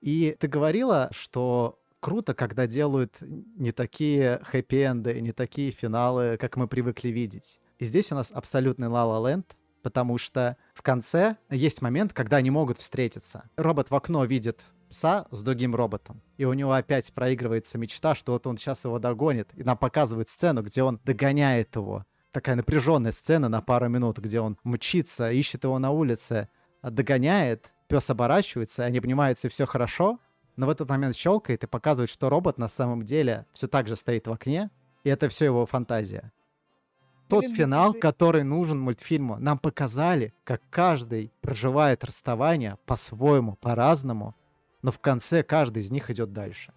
И ты говорила, что круто, когда делают не такие хэппи-энды, не такие финалы, как мы привыкли видеть. И здесь у нас абсолютный Ла-Ла Ленд, потому что в конце есть момент, когда они могут встретиться. Робот в окно видит пса с другим роботом. И у него опять проигрывается мечта, что вот он сейчас его догонит. И нам показывают сцену, где он догоняет его. Такая напряженная сцена на пару минут, где он мчится, ищет его на улице, догоняет, пес оборачивается, они обнимаются, и все хорошо. Но в этот момент щелкает и показывает, что робот на самом деле все так же стоит в окне, и это все его фантазия. Тот финал, который нужен мультфильму, нам показали, как каждый проживает расставание по-своему, по-разному, но в конце каждый из них идет дальше.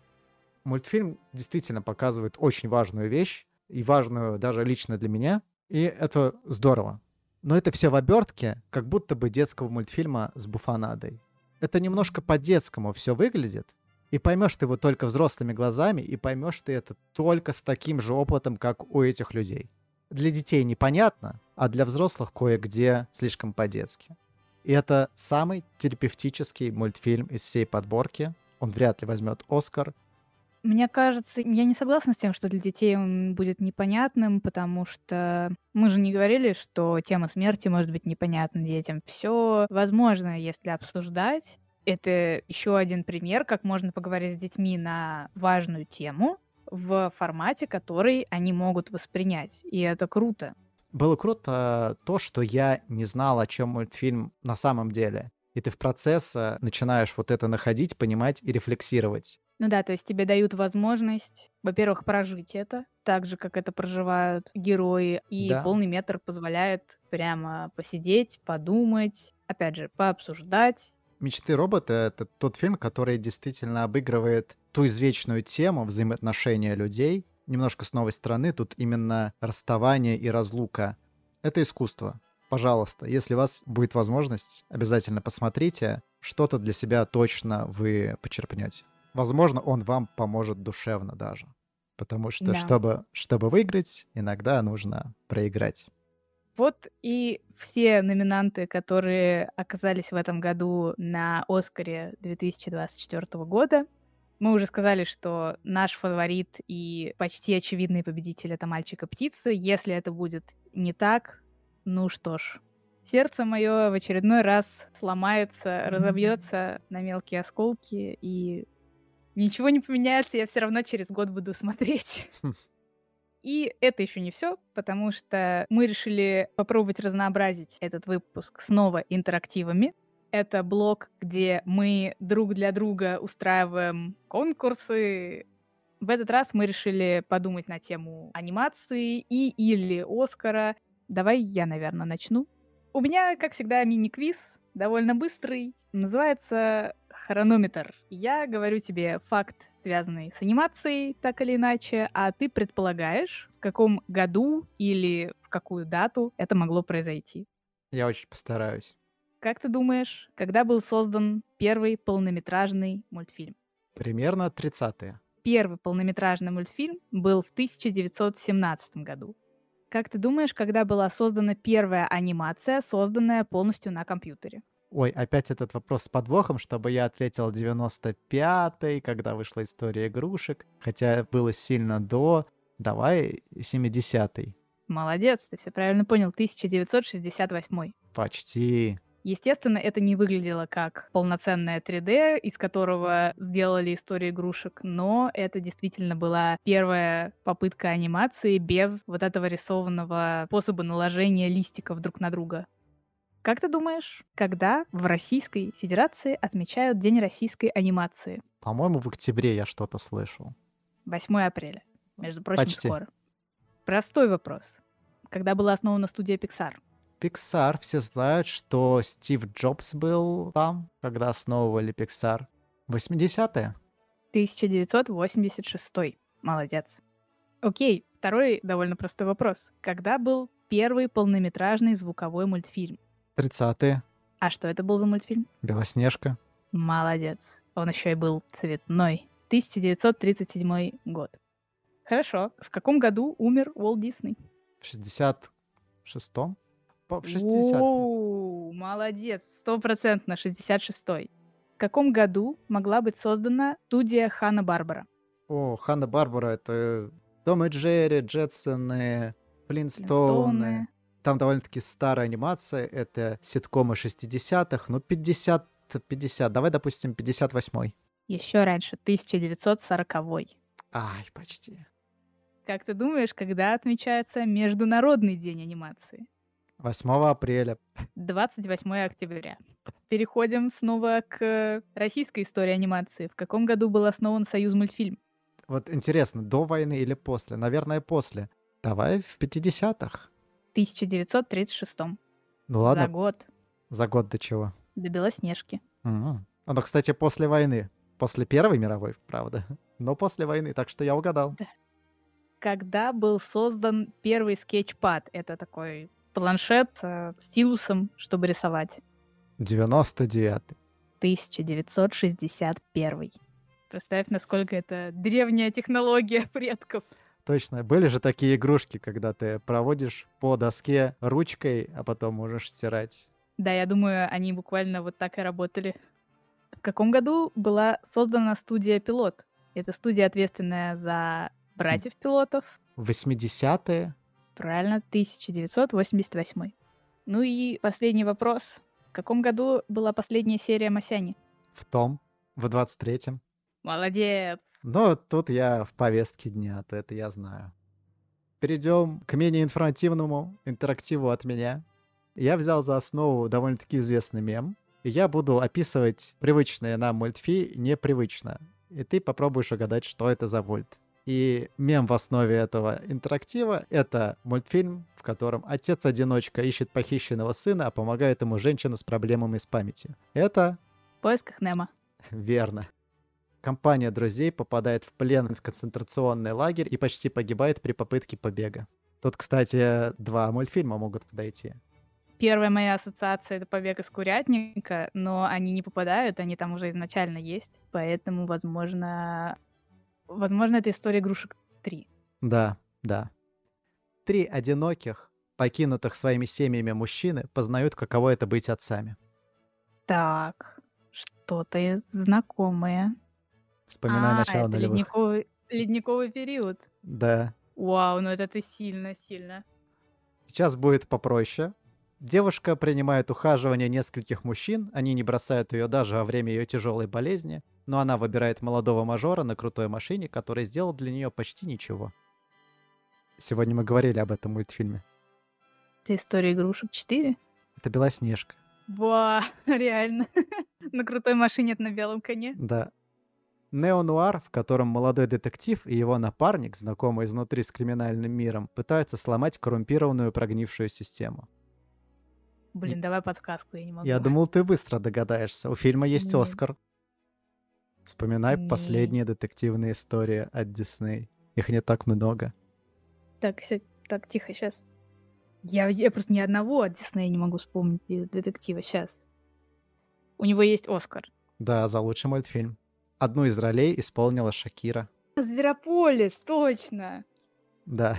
Мультфильм действительно показывает очень важную вещь, и важную даже лично для меня, и это здорово. Но это все в обертке, как будто бы детского мультфильма с буфанадой. Это немножко по-детскому все выглядит, и поймешь ты его только взрослыми глазами, и поймешь ты это только с таким же опытом, как у этих людей. Для детей непонятно, а для взрослых кое-где слишком по-детски. И это самый терапевтический мультфильм из всей подборки. Он вряд ли возьмет Оскар. Мне кажется, я не согласна с тем, что для детей он будет непонятным, потому что мы же не говорили, что тема смерти может быть непонятна детям. Все возможно, если обсуждать. Это еще один пример, как можно поговорить с детьми на важную тему в формате, который они могут воспринять. И это круто было круто то, что я не знал, о чем мультфильм на самом деле. И ты в процессе начинаешь вот это находить, понимать и рефлексировать. Ну да, то есть тебе дают возможность, во-первых, прожить это, так же, как это проживают герои, и да. полный метр позволяет прямо посидеть, подумать, опять же, пообсуждать. «Мечты робота» — это тот фильм, который действительно обыгрывает ту извечную тему взаимоотношения людей, немножко с новой стороны. Тут именно расставание и разлука. Это искусство. Пожалуйста, если у вас будет возможность, обязательно посмотрите. Что-то для себя точно вы почерпнете. Возможно, он вам поможет душевно даже. Потому что, да. чтобы, чтобы выиграть, иногда нужно проиграть. Вот и все номинанты, которые оказались в этом году на Оскаре 2024 года. Мы уже сказали, что наш фаворит и почти очевидный победитель — это «Мальчик и птица». Если это будет не так, ну что ж, сердце мое в очередной раз сломается, разобьется на мелкие осколки, и ничего не поменяется, я все равно через год буду смотреть. Хм. И это еще не все, потому что мы решили попробовать разнообразить этот выпуск снова интерактивами. Это блог, где мы друг для друга устраиваем конкурсы. В этот раз мы решили подумать на тему анимации и или Оскара. Давай я, наверное, начну. У меня, как всегда, мини-квиз, довольно быстрый. Называется хронометр. Я говорю тебе факт, связанный с анимацией, так или иначе, а ты предполагаешь, в каком году или в какую дату это могло произойти. Я очень постараюсь. Как ты думаешь, когда был создан первый полнометражный мультфильм? Примерно 30-е. Первый полнометражный мультфильм был в 1917 году. Как ты думаешь, когда была создана первая анимация, созданная полностью на компьютере? Ой, опять этот вопрос с подвохом, чтобы я ответил 95-й, когда вышла история игрушек, хотя было сильно до. Давай 70-й. Молодец, ты все правильно понял, 1968. Почти. Естественно, это не выглядело как полноценное 3D, из которого сделали историю игрушек, но это действительно была первая попытка анимации без вот этого рисованного способа наложения листиков друг на друга. Как ты думаешь, когда в Российской Федерации отмечают День российской анимации? По-моему, в октябре я что-то слышал. 8 апреля. Между прочим, Почти. скоро. Простой вопрос. Когда была основана студия Pixar? Pixar, все знают, что Стив Джобс был там, когда основывали Pixar. 80-е? 1986. Молодец. Окей, второй довольно простой вопрос. Когда был первый полнометражный звуковой мультфильм? 30-е. А что это был за мультфильм? Белоснежка. Молодец. Он еще и был цветной. 1937 год. Хорошо. В каком году умер Уолт Дисней? В 66-м? В 60 Оу, молодец, стопроцентно, 66-й. В каком году могла быть создана студия Ханна-Барбара? О, Ханна Барбара, это Том и Джерри, Джетсоны, Флинстоуны. Флинстоуны. Там довольно-таки старая анимация, это ситкомы 60-х, ну 50, 50, давай, допустим, 58-й. Еще раньше, 1940-й. Ай, почти. Как ты думаешь, когда отмечается Международный день анимации? 8 апреля. 28 октября. Переходим снова к российской истории анимации. В каком году был основан Союз мультфильм? Вот интересно, до войны или после? Наверное, после. Давай в 50-х. В 1936 Ну За ладно, год за год до чего? до Белоснежки. М. Оно, кстати, после войны. После Первой мировой, правда. Но после войны, так что я угадал. Когда был создан первый скетчпад? Это такой планшет э, стилусом, чтобы рисовать. 99-й. 1961. Представь, насколько это древняя технология предков. Точно. Были же такие игрушки, когда ты проводишь по доске ручкой, а потом можешь стирать. Да, я думаю, они буквально вот так и работали. В каком году была создана студия «Пилот»? Это студия, ответственная за братьев-пилотов. 80-е. Правильно, 1988. Ну и последний вопрос. В каком году была последняя серия «Масяни»? В том. В 23-м. Молодец! Но тут я в повестке дня, то это я знаю. Перейдем к менее информативному интерактиву от меня. Я взял за основу довольно-таки известный мем, и я буду описывать привычные нам мультфи непривычно. И ты попробуешь угадать, что это за мульт. И мем в основе этого интерактива — это мультфильм, в котором отец-одиночка ищет похищенного сына, а помогает ему женщина с проблемами с памятью. Это В поисках Немо. Верно. Компания друзей попадает в плен в концентрационный лагерь и почти погибает при попытке побега. Тут, кстати, два мультфильма могут подойти. Первая моя ассоциация — это «Побег из курятника», но они не попадают, они там уже изначально есть. Поэтому, возможно... Возможно, это история игрушек 3. Да, да. Три одиноких, покинутых своими семьями мужчины познают, каково это быть отцами. Так, что-то знакомое. Вспоминай а, начало это нулевых. ледниковый, ледниковый период. Да. Вау, ну это ты сильно-сильно. Сейчас будет попроще. Девушка принимает ухаживание нескольких мужчин, они не бросают ее даже во время ее тяжелой болезни, но она выбирает молодого мажора на крутой машине, который сделал для нее почти ничего. Сегодня мы говорили об этом мультфильме. Это история игрушек 4? Это Белоснежка. Ва, реально. На крутой машине на белом коне. Да. Неонуар, в котором молодой детектив и его напарник, знакомые изнутри с криминальным миром, пытаются сломать коррумпированную прогнившую систему. Блин, давай подсказку, я не могу. Я думал, ты быстро догадаешься. У фильма есть Нет. Оскар. Вспоминай Не. последние детективные истории от Дисней. Их не так много. Так, ся- так, тихо, сейчас. Я, я просто ни одного от Диснея не могу вспомнить де- детектива сейчас. У него есть Оскар. Да, за лучший мультфильм. Одну из ролей исполнила Шакира. Зверополис, точно! Да.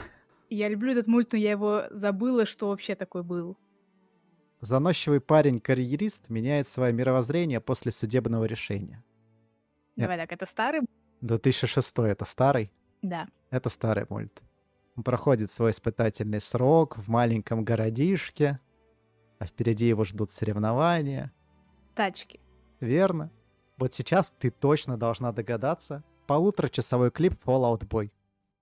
Я люблю этот мульт, но я его забыла, что вообще такой был. Заносчивый парень-карьерист меняет свое мировоззрение после судебного решения. Давай так, это старый? 2006 это старый? Да. Это старый мульт. Он проходит свой испытательный срок в маленьком городишке, а впереди его ждут соревнования. Тачки. Верно. Вот сейчас ты точно должна догадаться. Полуторачасовой клип Fallout Boy.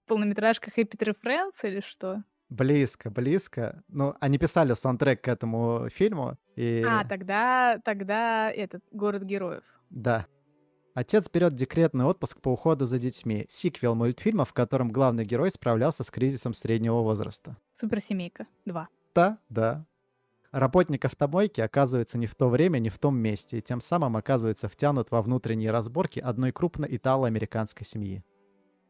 Полнометражка Happy Tree Friends или что? Близко, близко. Ну, они писали саундтрек к этому фильму, и... А, тогда, тогда этот город героев. Да. Отец берет декретный отпуск по уходу за детьми. Сиквел мультфильма, в котором главный герой справлялся с кризисом среднего возраста. Суперсемейка 2. Да, да. Работник автомойки оказывается не в то время, не в том месте, и тем самым оказывается втянут во внутренние разборки одной крупной итало-американской семьи.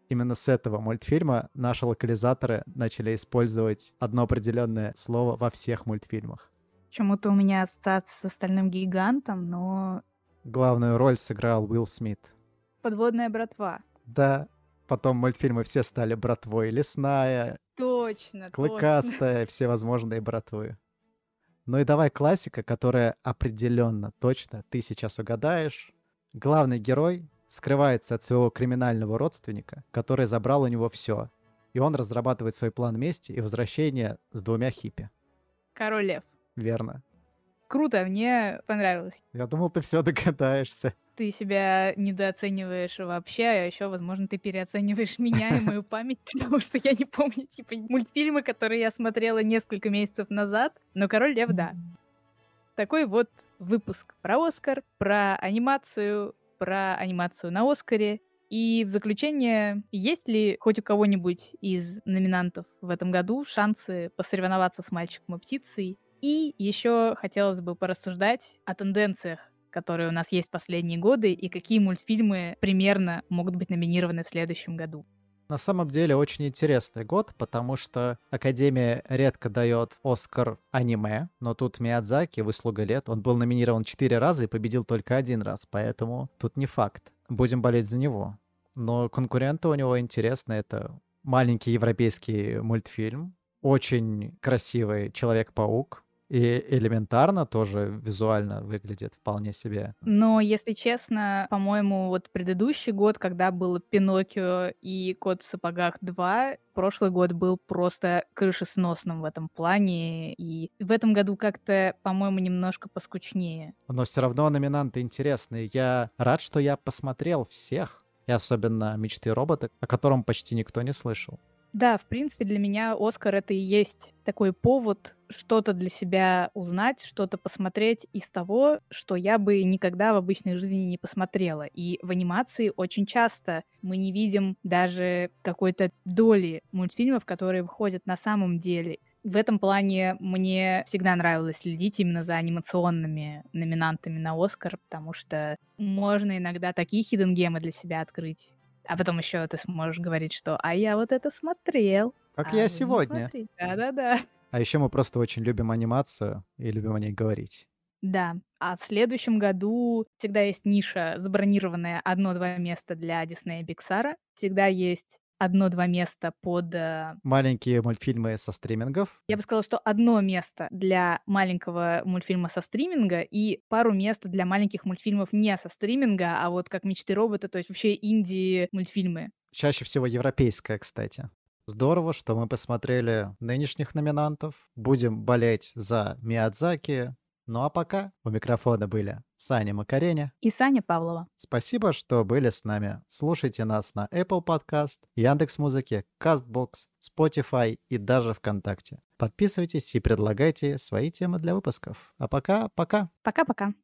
Именно с этого мультфильма наши локализаторы начали использовать одно определенное слово во всех мультфильмах. Почему-то у меня ассоциация с остальным гигантом, но Главную роль сыграл Уилл Смит. подводная братва. Да, потом мультфильмы все стали братвой. Лесная, Точно, точно. клыкастая, все возможные братвы. Ну и давай классика, которая определенно, точно ты сейчас угадаешь. Главный герой скрывается от своего криминального родственника, который забрал у него все. И он разрабатывает свой план мести и возвращения с двумя хиппи. Король Лев. Верно. Круто, мне понравилось. Я думал, ты все догадаешься. Ты себя недооцениваешь вообще, а еще, возможно, ты переоцениваешь меня и мою память, потому что я не помню, типа, мультфильмы, которые я смотрела несколько месяцев назад, но «Король Лев» — да. Такой вот выпуск про Оскар, про анимацию, про анимацию на Оскаре. И в заключение, есть ли хоть у кого-нибудь из номинантов в этом году шансы посоревноваться с «Мальчиком и птицей»? И еще хотелось бы порассуждать о тенденциях которые у нас есть последние годы, и какие мультфильмы примерно могут быть номинированы в следующем году. На самом деле очень интересный год, потому что Академия редко дает Оскар аниме, но тут Миядзаки, выслуга лет, он был номинирован четыре раза и победил только один раз, поэтому тут не факт. Будем болеть за него. Но конкуренты у него интересные. Это маленький европейский мультфильм, очень красивый Человек-паук, и элементарно тоже визуально выглядит вполне себе. Но, если честно, по-моему, вот предыдущий год, когда был Пиноккио и Кот в сапогах 2, прошлый год был просто крышесносным в этом плане, и в этом году как-то, по-моему, немножко поскучнее. Но все равно номинанты интересные. Я рад, что я посмотрел всех, и особенно «Мечты робота», о котором почти никто не слышал. Да, в принципе, для меня Оскар это и есть такой повод что-то для себя узнать, что-то посмотреть из того, что я бы никогда в обычной жизни не посмотрела. И в анимации очень часто мы не видим даже какой-то доли мультфильмов, которые выходят на самом деле. В этом плане мне всегда нравилось следить именно за анимационными номинантами на Оскар, потому что можно иногда такие хидden-гемы для себя открыть, а потом еще ты сможешь говорить, что «а я вот это смотрел». Как а я сегодня. Да-да-да. А еще мы просто очень любим анимацию и любим о ней говорить. Да. А в следующем году всегда есть ниша, забронированная одно-два места для Диснея и Пиксара. Всегда есть одно-два места под... Э, Маленькие мультфильмы со стримингов. Я бы сказала, что одно место для маленького мультфильма со стриминга и пару мест для маленьких мультфильмов не со стриминга, а вот как «Мечты робота», то есть вообще инди-мультфильмы. Чаще всего европейская, кстати. Здорово, что мы посмотрели нынешних номинантов. Будем болеть за Миядзаки, ну а пока у микрофона были Саня Макареня и Саня Павлова. Спасибо, что были с нами. Слушайте нас на Apple Podcast, Яндекс.Музыке, CastBox, Spotify и даже ВКонтакте. Подписывайтесь и предлагайте свои темы для выпусков. А пока, пока. Пока-пока.